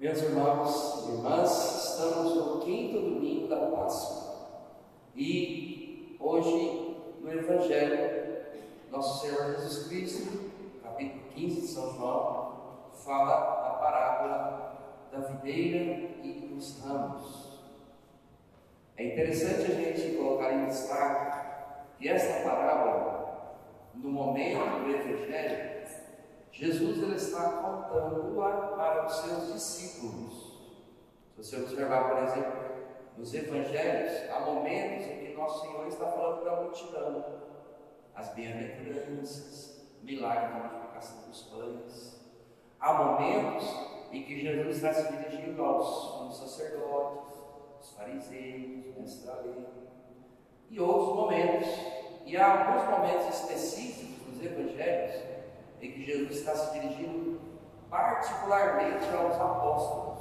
Meus irmãos e irmãs, estamos no quinto domingo da Páscoa e hoje no Evangelho, nosso Senhor Jesus Cristo, capítulo 15 de São João, fala a parábola da videira e dos ramos. É interessante a gente colocar em destaque que esta parábola, no momento do Evangelho, Jesus ele está contando para os seus discípulos. Se você observar, por exemplo, nos evangelhos, há momentos em que nosso Senhor está falando para a multidão, as bem-aventuranças, milagre da multiplicação dos pães. Há momentos em que Jesus está se dirigindo aos sacerdotes, os fariseus, os mestres da lei, e outros momentos. E há alguns momentos específicos nos evangelhos em que Jesus está se dirigindo particularmente aos apóstolos.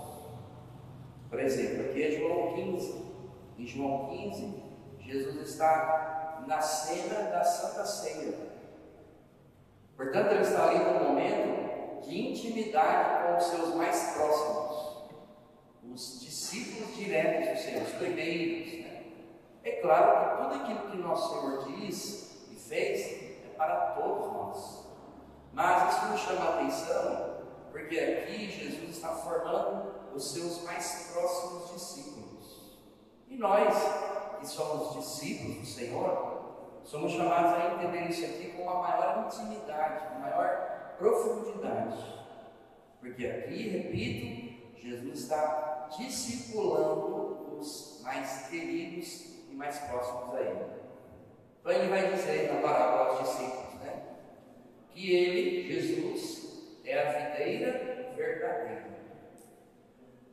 Por exemplo, aqui é João 15. Em João 15, Jesus está na cena da Santa Ceia. Portanto, ele está ali no momento de intimidade com os seus mais próximos, os discípulos diretos do Senhor, os primeiros. Né? É claro que tudo aquilo que nosso Senhor diz e fez é para todos nós. Mas isso nos chama a atenção, porque aqui Jesus está formando os seus mais próximos discípulos. E nós, que somos discípulos do Senhor, somos chamados a entender isso aqui com uma maior intimidade, com maior profundidade. Porque aqui, repito, Jesus está discipulando os mais queridos e mais próximos a Ele. Então ele vai dizer na parábola aos discípulos, que ele, Jesus, é a videira verdadeira.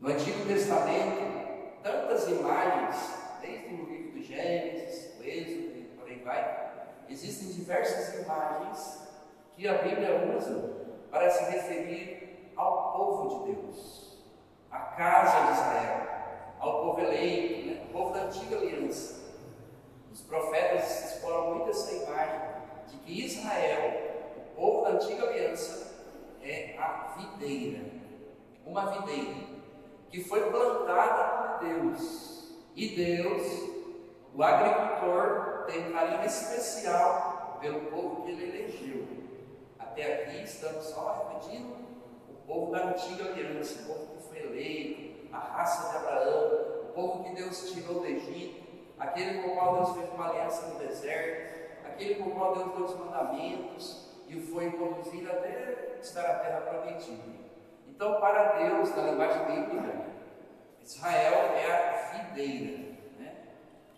No Antigo Testamento, tantas imagens, desde o livro do Gênesis, o Êxodo e por aí vai, existem diversas imagens que a Bíblia usa para se referir ao povo de Deus, à casa de Israel, ao povo eleito, né? o povo da antiga aliança. Os profetas exploram muito essa imagem de que Israel povo da antiga aliança é a videira, uma videira que foi plantada por Deus. E Deus, o agricultor, tem carinho especial pelo povo que ele elegeu. Até aqui estamos só repetindo o povo da antiga aliança, o povo que foi eleito, a raça de Abraão, o povo que Deus tirou do Egito, aquele com o qual Deus fez uma aliança no deserto, aquele com o qual Deus deu os mandamentos, e foi conduzido até estar a terra prometida. Então, para Deus, na linguagem bíblica, Israel é a videira, né?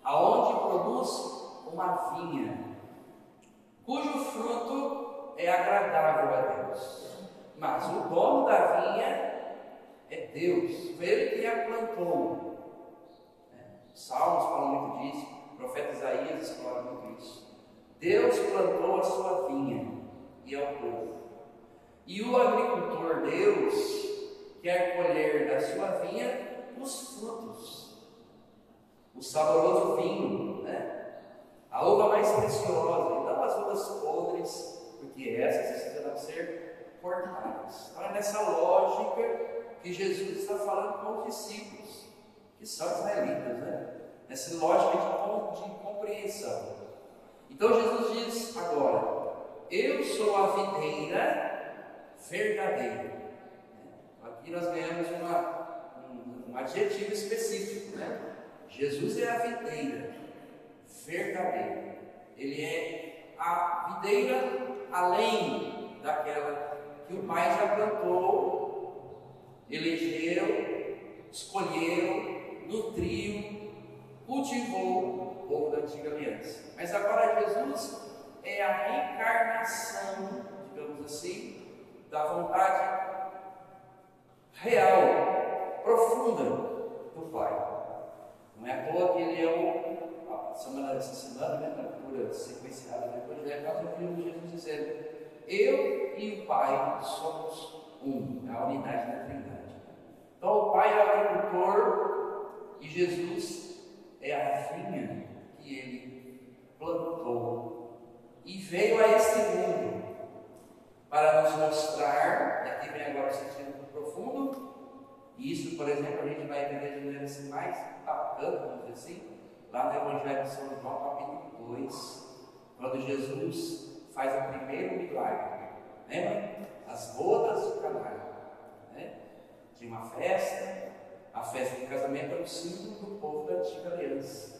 aonde produz uma vinha, cujo fruto é agradável a Deus. Mas o dono da vinha é Deus, foi Ele que a plantou. Né? Salmos falam muito disso, o profeta Isaías explora muito isso. Deus plantou a sua vinha e ao povo. E o agricultor Deus quer colher da sua vinha os frutos, o saboroso vinho, né? a uva mais preciosa, e não as uvas podres, porque essas precisam ser cortadas. Então é nessa lógica que Jesus está falando com os discípulos, que são israelitas, né? Nessa lógica de, de compreensão. Então Jesus diz agora: eu sou a videira verdadeira. Aqui nós ganhamos uma, um, um adjetivo específico, né? Jesus é a videira verdadeira. Ele é a videira além daquela que o Pai já plantou, elegeu, escolheu, nutriu, cultivou o povo da antiga aliança. Mas agora Jesus é a reencarnação, digamos assim, da vontade real, profunda do Pai. Não é à toa que ele é o. A semana dessa semana, né, na leitura sequenciada do Evangelho, nós ouvimos Jesus dizendo: Eu e o Pai somos um, a unidade da Trindade. Então, o Pai é o agricultor e Jesus é a vinha que ele plantou e veio a este mundo para nos mostrar, e aqui vem agora o sentido profundo, E isso, por exemplo, a gente vai entender de maneira assim, mais bacana, vamos dizer assim, lá no Evangelho de São João, capítulo 2, quando Jesus faz o primeiro milagre. Lembra? As bodas de Caná. Né? Tinha uma festa, a festa de casamento era o símbolo do povo da antiga aliança.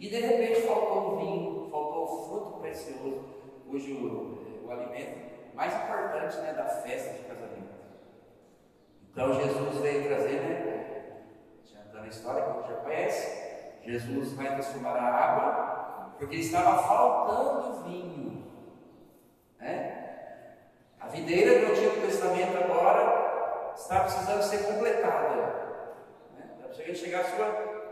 E de repente faltou o vinho, faltou o fruto precioso, cujo o, o alimento mais importante né, da festa de casamento. Então Jesus veio trazer, né? Adiantando a história que a gente já conhece, Jesus vai transformar a água, porque estava faltando vinho. Né? A videira do Antigo Testamento agora está precisando ser completada. Né? Está precisando chegar à sua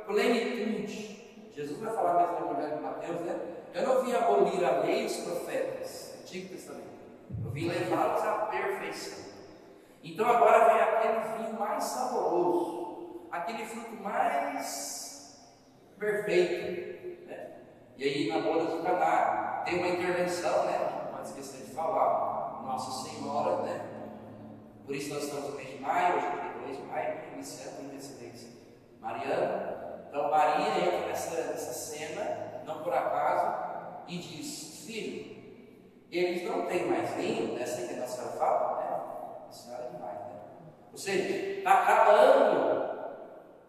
plenitude. Jesus vai falar mesmo no Evangelho de Mateus, né? Eu não vim abolir a lei e os profetas, Antigo Testamento. Eu vim levá-los à perfeição. Então agora vem aquele vinho mais saboroso, aquele fruto mais perfeito. Né? E aí na boda de Caná tem uma intervenção, né? Não pode esquecer de falar, Nossa Senhora, né? Por isso nós estamos no mês de maio, hoje é 2 de maio, iniciando a incidência mariana. Então Maria entra nessa, nessa cena, não por acaso, e diz, filho, eles não têm mais vinho, né? Que a senhora fala, né? A senhora é demais, né? Ou seja, está acabando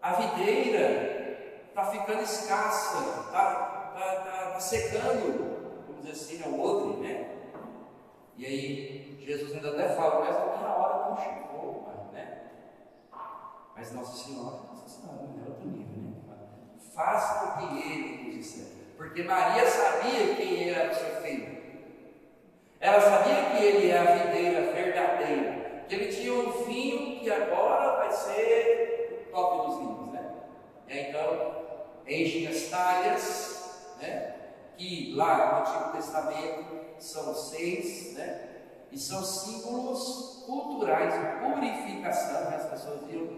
a videira, está ficando escassa, está tá, tá, tá secando, vamos dizer assim, é o odre, né? E aí, Jesus ainda até fala, mas a minha hora não chegou, né? Mas Nossa Senhora, Nossa Senhora, é outro nível, né? Faça o que ele nos disser. Porque Maria sabia quem era o seu filho. Ela sabia que ele é a videira verdadeira, que ele tinha um vinho que agora vai ser o top dos vinhos, né? E aí, então, enchem as talhas, né? Que lá no Antigo Testamento são seis, né? E são símbolos culturais de purificação, né? as pessoas iam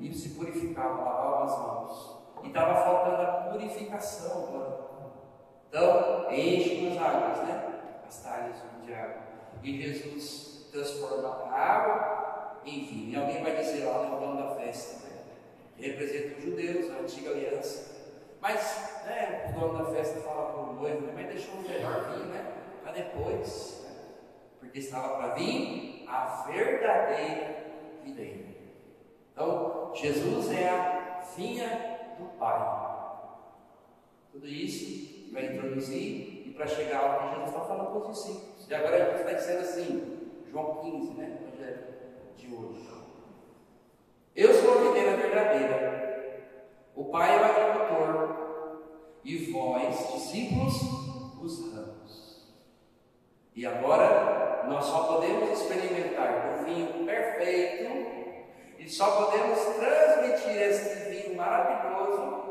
e se purificavam, lavavam as mãos. E estava faltando a purificação agora. Então, enchem as águas, né? as talhas de água. E Jesus transforma a água em vinho. E alguém vai dizer lá no dono da festa, né? representa os judeus, a antiga aliança. Mas né, o dono da festa fala para o noivo, né, mas deixou o melhor vinho né, para depois, né? porque estava para vir a verdadeira videira. Então, Jesus é a vinha do Pai. Tudo isso vai introduzir para chegar ao que Jesus está falando com os discípulos. E agora Jesus está dizendo assim, João 15, né? Evangelho de hoje. Eu sou a videira verdadeira, o Pai é o agricultor, e vós, discípulos, os ramos. E agora nós só podemos experimentar o vinho perfeito e só podemos transmitir esse maravilhoso.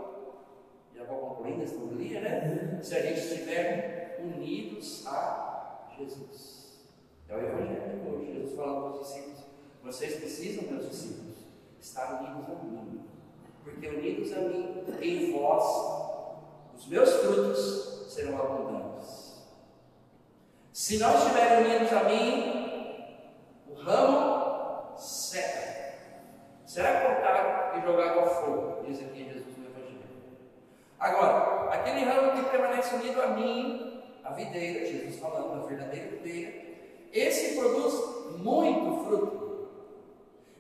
Já vou concluindo esta homilia, né? Se a gente estiver unidos a Jesus. É o Evangelho de hoje. Jesus falando para os discípulos: vocês precisam, meus discípulos, estar unidos a mim. Porque unidos a mim, em vós, os meus frutos serão abundantes. Se não estiverem unidos a mim, o ramo seca. Será cortado e jogado ao fogo, diz aqui Jesus no Evangelho. Agora, aquele ramo que permanece unido a mim, a videira, Jesus falando da verdadeira videira, esse produz muito fruto.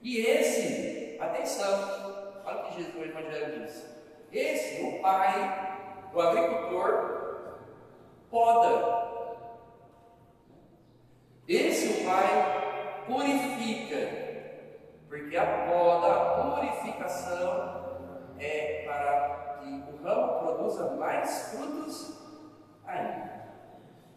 E esse, atenção, olha o que Jesus no Evangelho diz: esse, o pai, o agricultor, poda. Esse, o pai, purifica. Porque a poda, a purificação é para que o ramo produza mais frutos ainda.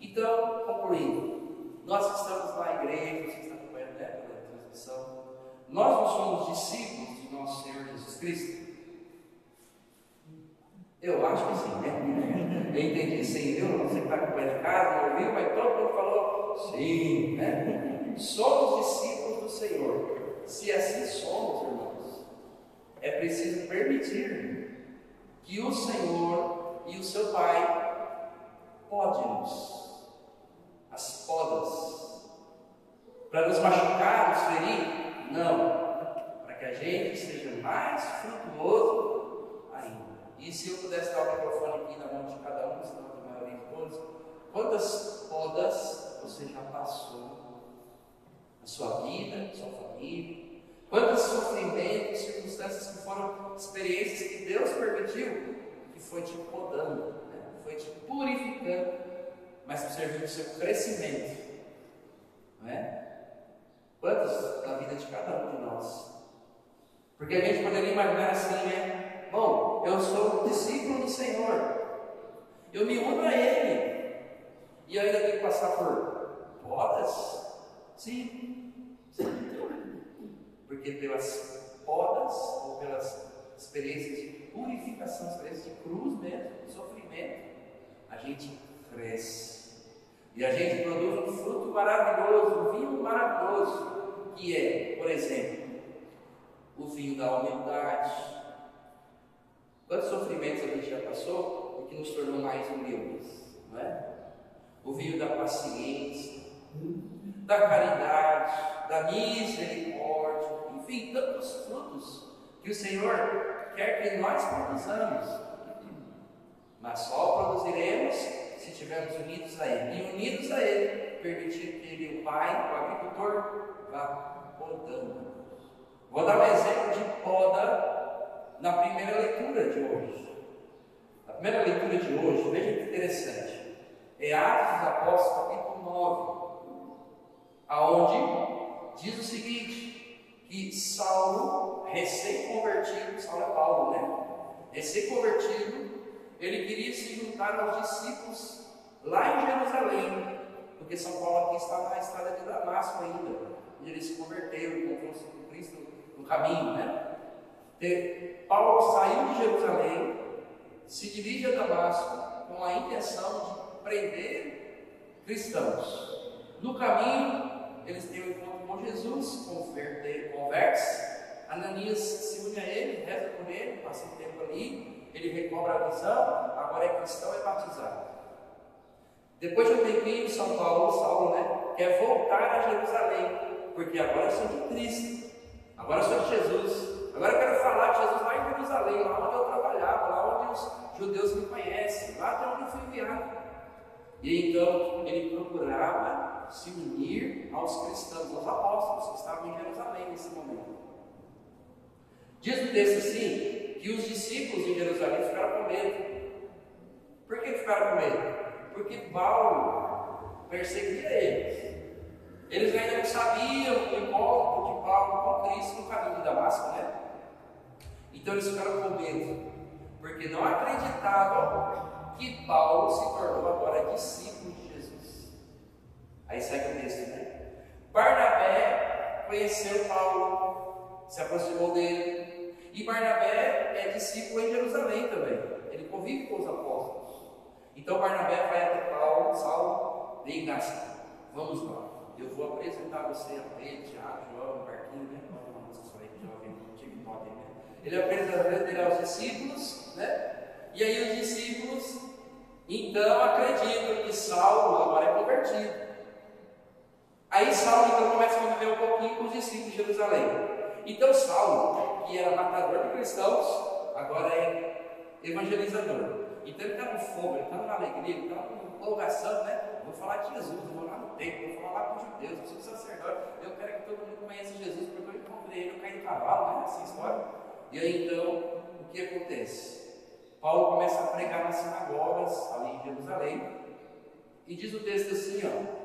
Então, concluindo, nós que estamos na igreja, você está acompanhando né, pela transmissão, nós não somos discípulos de nosso Senhor Jesus Cristo? Eu acho que sim, né? Eu entendi, sim, viu? Você que está acompanhando em casa, não ouviu, mas todo mundo falou sim, né? Somos discípulos do Senhor. Se assim somos, irmãos, é preciso permitir que o Senhor e o seu Pai pode-nos as podas, para nos machucar, nos ferir? Não, para que a gente seja mais frutuoso ainda. E se eu pudesse dar o microfone aqui na mão de cada um, senão a maioria de todos, quantas podas você já passou na sua vida, na sua família? Quantos sofrimentos, circunstâncias que foram experiências que Deus permitiu, que foi te podando, né? foi te purificando, mas que serviu para o seu crescimento. Não é? Quantos na vida de cada um de nós? Porque a gente poderia imaginar assim, né? Bom, eu sou discípulo do Senhor, eu me uno a Ele, e ainda tenho que passar por podas? Sim, sim. Porque pelas podas, ou pelas experiências de purificação, experiências de cruz mesmo, de sofrimento, a gente cresce. E a gente produz um fruto maravilhoso, um vinho maravilhoso, que é, por exemplo, o vinho da humildade. Quantos sofrimentos a gente já passou e que nos tornou mais humildes, não é? O vinho da paciência, da caridade, da misericórdia, enfim, tantos frutos que o Senhor quer que nós produzamos. Mas só produziremos se estivermos unidos a Ele. E unidos a Ele, permitir que Ele, o Pai, o agricultor, vá podando. Vou dar um exemplo de poda na primeira leitura de hoje. A primeira leitura de hoje, veja que interessante. É Atos Apóstolos, capítulo 9, aonde diz o seguinte, que Saulo, recém-convertido, Saulo é Paulo, né? Recém-convertido, ele queria se juntar aos discípulos lá em Jerusalém, porque São Paulo aqui está na estrada de Damasco ainda, e ele se converteu, encontrou-se com Cristo no caminho, né? E Paulo saiu de Jerusalém, se dirige a Damasco com a intenção de prender cristãos. No caminho, eles têm um encontro com Jesus, converte-se. Ananias se une a ele, reza por ele, passa um tempo ali, ele recobra a visão, agora é cristão, é batizado. Depois de um tempinho, São Paulo, Saulo, né, quer voltar a Jerusalém, porque agora eu sou de Cristo, agora eu sou de Jesus, agora eu quero falar de Jesus lá em Jerusalém, lá onde eu trabalhava, lá onde os judeus me conhecem, lá até onde eu fui enviado. E então ele procurava se unir aos cristãos, aos apóstolos que estavam em Jerusalém nesse momento. Diz o texto assim: que os discípulos em Jerusalém ficaram com medo. Por que ficaram com medo? Porque Paulo perseguia eles. Eles ainda não sabiam o encontro de Paulo com Cristo no caminho de Damasco, né? Então eles ficaram com medo, porque não acreditavam que Paulo se tornou agora discípulo. Aí segue o texto, né? Barnabé conheceu Paulo, se aproximou dele, e Barnabé é discípulo em Jerusalém também. Ele convive com os apóstolos. Então Barnabé vai até Paulo, Saulo, vem Ignácio, vamos lá. Eu vou apresentar você a Pedro, Tiago, João, Marquinhos, né? TikTok, né? Ele apresenta ele aos discípulos, né? E aí os discípulos, então, acreditam que Saulo agora é convertido. Aí Saulo então começa a conviver um pouquinho com os discípulos de Jerusalém. Então Saulo, que era matador de cristãos, agora é evangelizador. Então ele está no fogo, ele está na alegria, ele está empolgação, né? Vou falar de Jesus, vou lá no templo, vou falar lá com os judeus, eu sou sacerdote, eu quero que todo mundo conheça Jesus, porque eu encontrei ele, eu caí do cavalo, né? Essa história. E aí então, o que acontece? Paulo começa a pregar nas sinagogas ali em Jerusalém, e diz o texto assim, ó,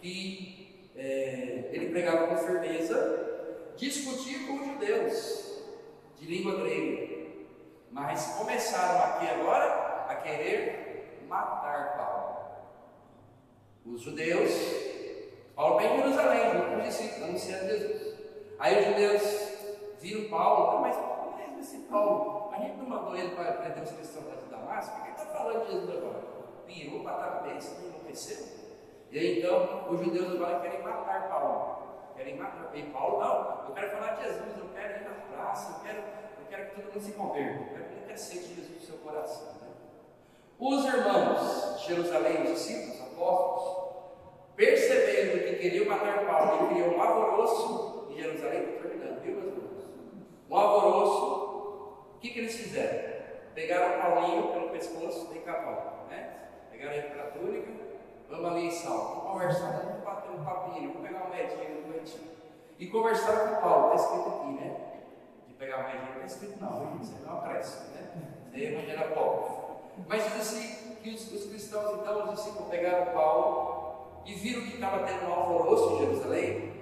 que é, ele pregava com firmeza discutir com os judeus de língua grega, mas começaram aqui agora a querer matar Paulo. Os judeus, Paulo vem em Jerusalém, junto com os anunciando Jesus. Aí os judeus viram Paulo, mas como é esse Paulo? A gente não mandou ele para prender os cristãos de Damasco, por que está falando de Jesus agora? Virou para a cabeça, não enlouqueceu. E então os judeus agora querem matar Paulo querem matar. E Paulo, não, eu quero falar de Jesus, eu quero ir na praça, eu quero, eu quero que todo mundo se converta, eu quero que ele aceite Jesus no seu coração. Né? Os irmãos de Jerusalém, os discípulos, apóstolos, percebendo que queriam matar Paulo e criou um alvoroço em Jerusalém, estou terminando, viu, meus irmãos? que, que eles fizeram? Pegaram o Paulinho pelo pescoço, Paulo, né? Pegaram ele para a túnica, vamos ali em sal, vamos conversar, vamos bater um papinho, vamos pegar uma moedinha no cantinho. E conversaram com Paulo, está escrito aqui, né? De pegar uma moedinha, não está escrito não, isso não aparece, né? Isso aí é. Mas diz assim que os, os, cristãos, então, os discípulos pegaram Paulo e viram que estava tendo um alvoroço em Jerusalém,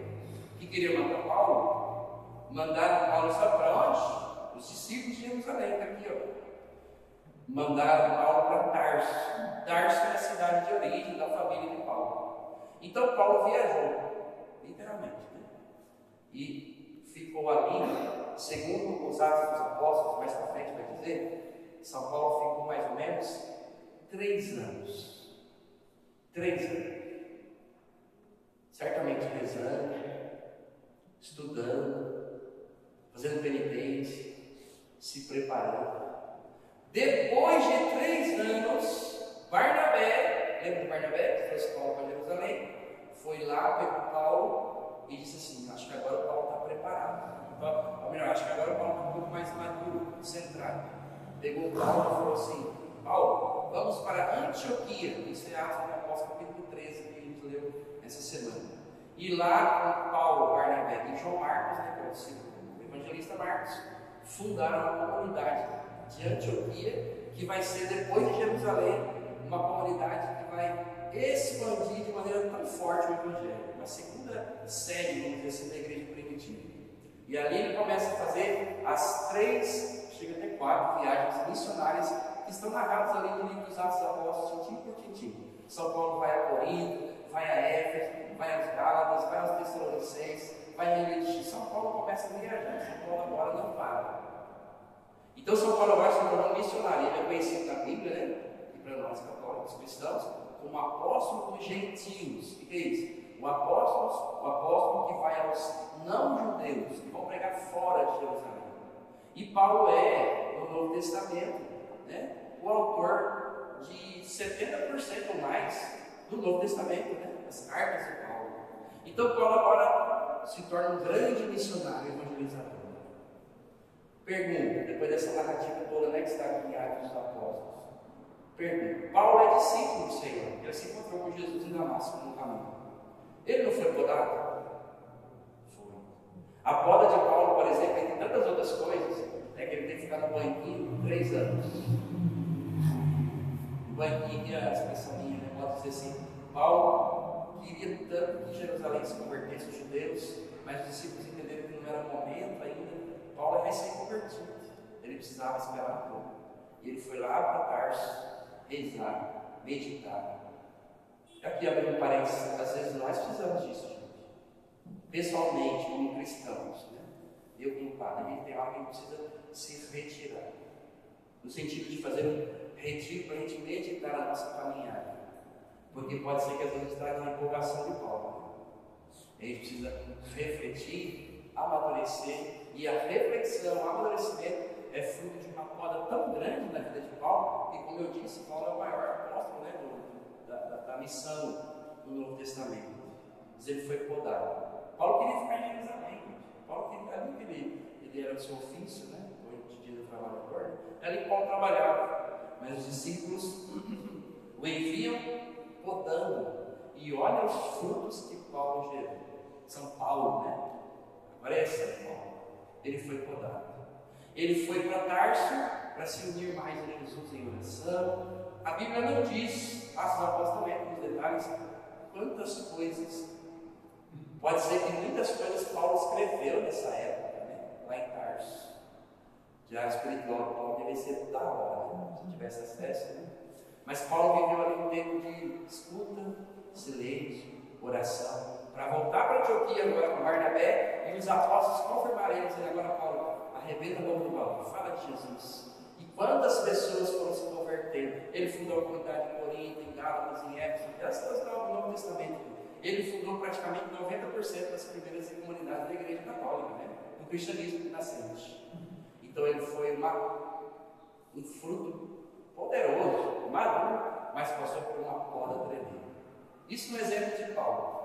que queria matar Paulo, mandaram Paulo, sabe para onde? Os discípulos de Jerusalém, está aqui, ó mandaram Paulo para Tarso. Tarso é a cidade de origem da família de Paulo. Então Paulo viajou, literalmente, né? e ficou ali, segundo os Atos dos Apóstolos, mais para frente vai dizer, São Paulo ficou mais ou menos três anos. Três anos. Certamente rezando, estudando, fazendo penitência, se preparando. Depois de três anos, Barnabé, lembra de Barnabé, que foi escola para Jerusalém, foi lá, pegou Paulo e disse assim: Acho que agora o Paulo está preparado. Então, ou melhor, acho que agora o Paulo está um pouco mais maduro, centrado. Pegou Paulo e falou assim: Paulo, vamos para Antioquia. Isso é Atos do Apóstolo, capítulo 13, que a gente leu essa semana. E lá com Paulo, Barnabé e João Marcos, né, que é o evangelista Marcos, fundaram uma comunidade de Antioquia, que vai ser depois de Jerusalém, uma comunidade que vai expandir de maneira tão forte o Evangelho. Uma segunda série, vamos dizer assim, da igreja primitiva. E ali ele começa a fazer as três, chega até quatro viagens missionárias que estão narradas ali no livro dos Atos Apóstolos, tintim por tintim. São Paulo vai a Corinto, vai a Éfeso, vai aos Gálatas, vai aos Tessalonicenses, vai a São Paulo começa a viajar, São Paulo agora não para. Então São Paulo agora se tornou um missionário, ele é conhecido na Bíblia, né? E para nós católicos cristãos, como apóstolo dos gentios. O que é isso? O apóstolo, o apóstolo que vai aos não-judeus, que vão pregar fora de Jerusalém. E Paulo é, no Novo Testamento, né, o autor de 70% ou mais do Novo Testamento, né, as cartas de Paulo. Então Paulo agora se torna um grande missionário evangelizador. Pergunta, depois dessa narrativa toda, né, que está aqui em Atos dos Apóstolos. Pergunta, Paulo é discípulo do Senhor, ele se encontrou com Jesus em Damasco no caminho. Ele não foi podado? Foi. A poda de Paulo, por exemplo, entre tantas outras coisas, é que ele tem que ficar no banquinho três anos. O banquinho é a expressão minha, né? pode dizer assim, Paulo queria tanto que Jerusalém se convertesse aos judeus, mas os discípulos entenderam que não era momento ainda Paulo é recém-convertido, ele precisava esperar um pouco. E ele foi lá para Tarso, rezar, meditar. Aqui abrindo parênteses, às vezes nós precisamos disso, gente. Pessoalmente, como cristãos, né? eu como padre, a tem algo que precisa se retirar. No sentido de fazer um retiro para a gente meditar a nossa caminhada. Porque pode ser que às vezes traga uma empolgação de Paulo. A gente precisa refletir, amadurecer e a reflexão, o amadurecimento é fruto de uma poda tão grande na vida de Paulo, que, como eu disse, Paulo é o maior apóstolo né, do, da, da, da, missão do Novo Testamento. Mas ele foi podado. Paulo queria ficar em Jerusalém. Paulo queria ali que ele, ele era o seu ofício, né? Hoje em dia do trabalho agora. Ali Paulo trabalhava. Mas os discípulos o enviam podando. E olha os frutos que Paulo gerou. São Paulo, né? Agora é São Paulo ele foi podado. Ele foi para Tarso para se unir mais a Jesus em oração. A Bíblia não diz, Atos dos Apóstolos nos detalhes, quantas coisas. Pode ser que muitas coisas Paulo escreveu nessa época, né? lá em Tarso. Já espiritual, Paulo deve ser da hora, né? se tivesse acesso. Né? Mas Paulo viveu ali um tempo de escuta, silêncio, oração para voltar para Antioquia agora com Barnabé e os apóstolos confirmarem, dizendo agora Paulo, arrebenta a boca do balão, fala de Jesus. E quantas pessoas foram se convertendo? Ele fundou a comunidade em Corinto, em Gálatas, em Éfeso, essas no Novo Testamento. Ele fundou praticamente 90% das primeiras comunidades da Igreja Católica, né? do cristianismo nascente. Então ele foi uma, um fruto poderoso, maduro, mas passou por uma poda tremenda. Isso no exemplo de Paulo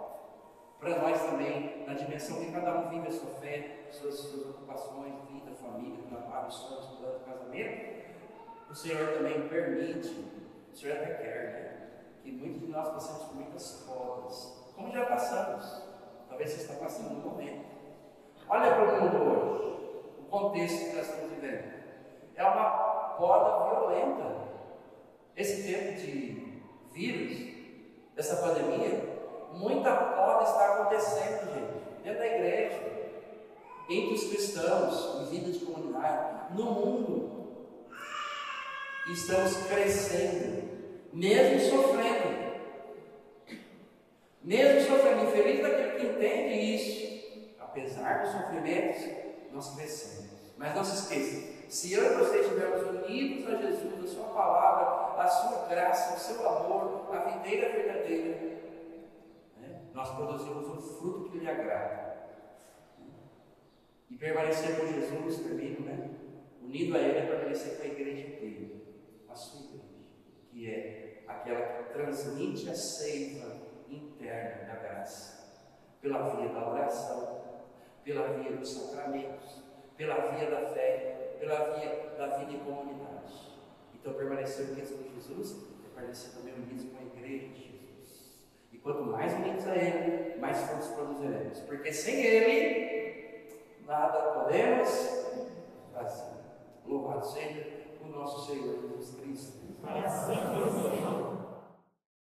para nós também, na dimensão que cada um vive a sua fé, suas, suas ocupações, vida, família, trabalho, no plano casamento, o Senhor também permite, o Senhor até quer, né? Que muitos de nós passamos por muitas podas, como já passamos. Talvez você está passando no momento. Olha para o mundo hoje, o contexto que nós estamos vivendo. É uma poda violenta. Esse tempo de vírus, dessa pandemia, muita poda está acontecendo, gente, dentro da igreja entre os cristãos, em vida de comunidade, no mundo. Estamos crescendo, mesmo sofrendo. Mesmo sofrendo, infeliz daquele que entende isso. Apesar dos sofrimentos, nós crescemos. Mas não se esqueça, se eu e você estivermos unidos a Jesus, a Sua palavra, a Sua graça, o seu amor, a videira verdadeira, nós produzimos um fruto que lhe agrada. E permanecer com Jesus, termino, né? Unido a Ele é permanecer com a igreja dele, a sua igreja, que é aquela que transmite a seiva interna da graça, pela via da oração, pela via dos sacramentos, pela via da fé, pela via da vida em comunidade. Então, permanecer unidos com Jesus é permanecer também unidos com a igreja quanto mais unidos a Ele, mais frutos produziremos. Porque sem Ele, nada podemos fazer. Louvado seja o nosso Senhor Jesus Cristo. Assim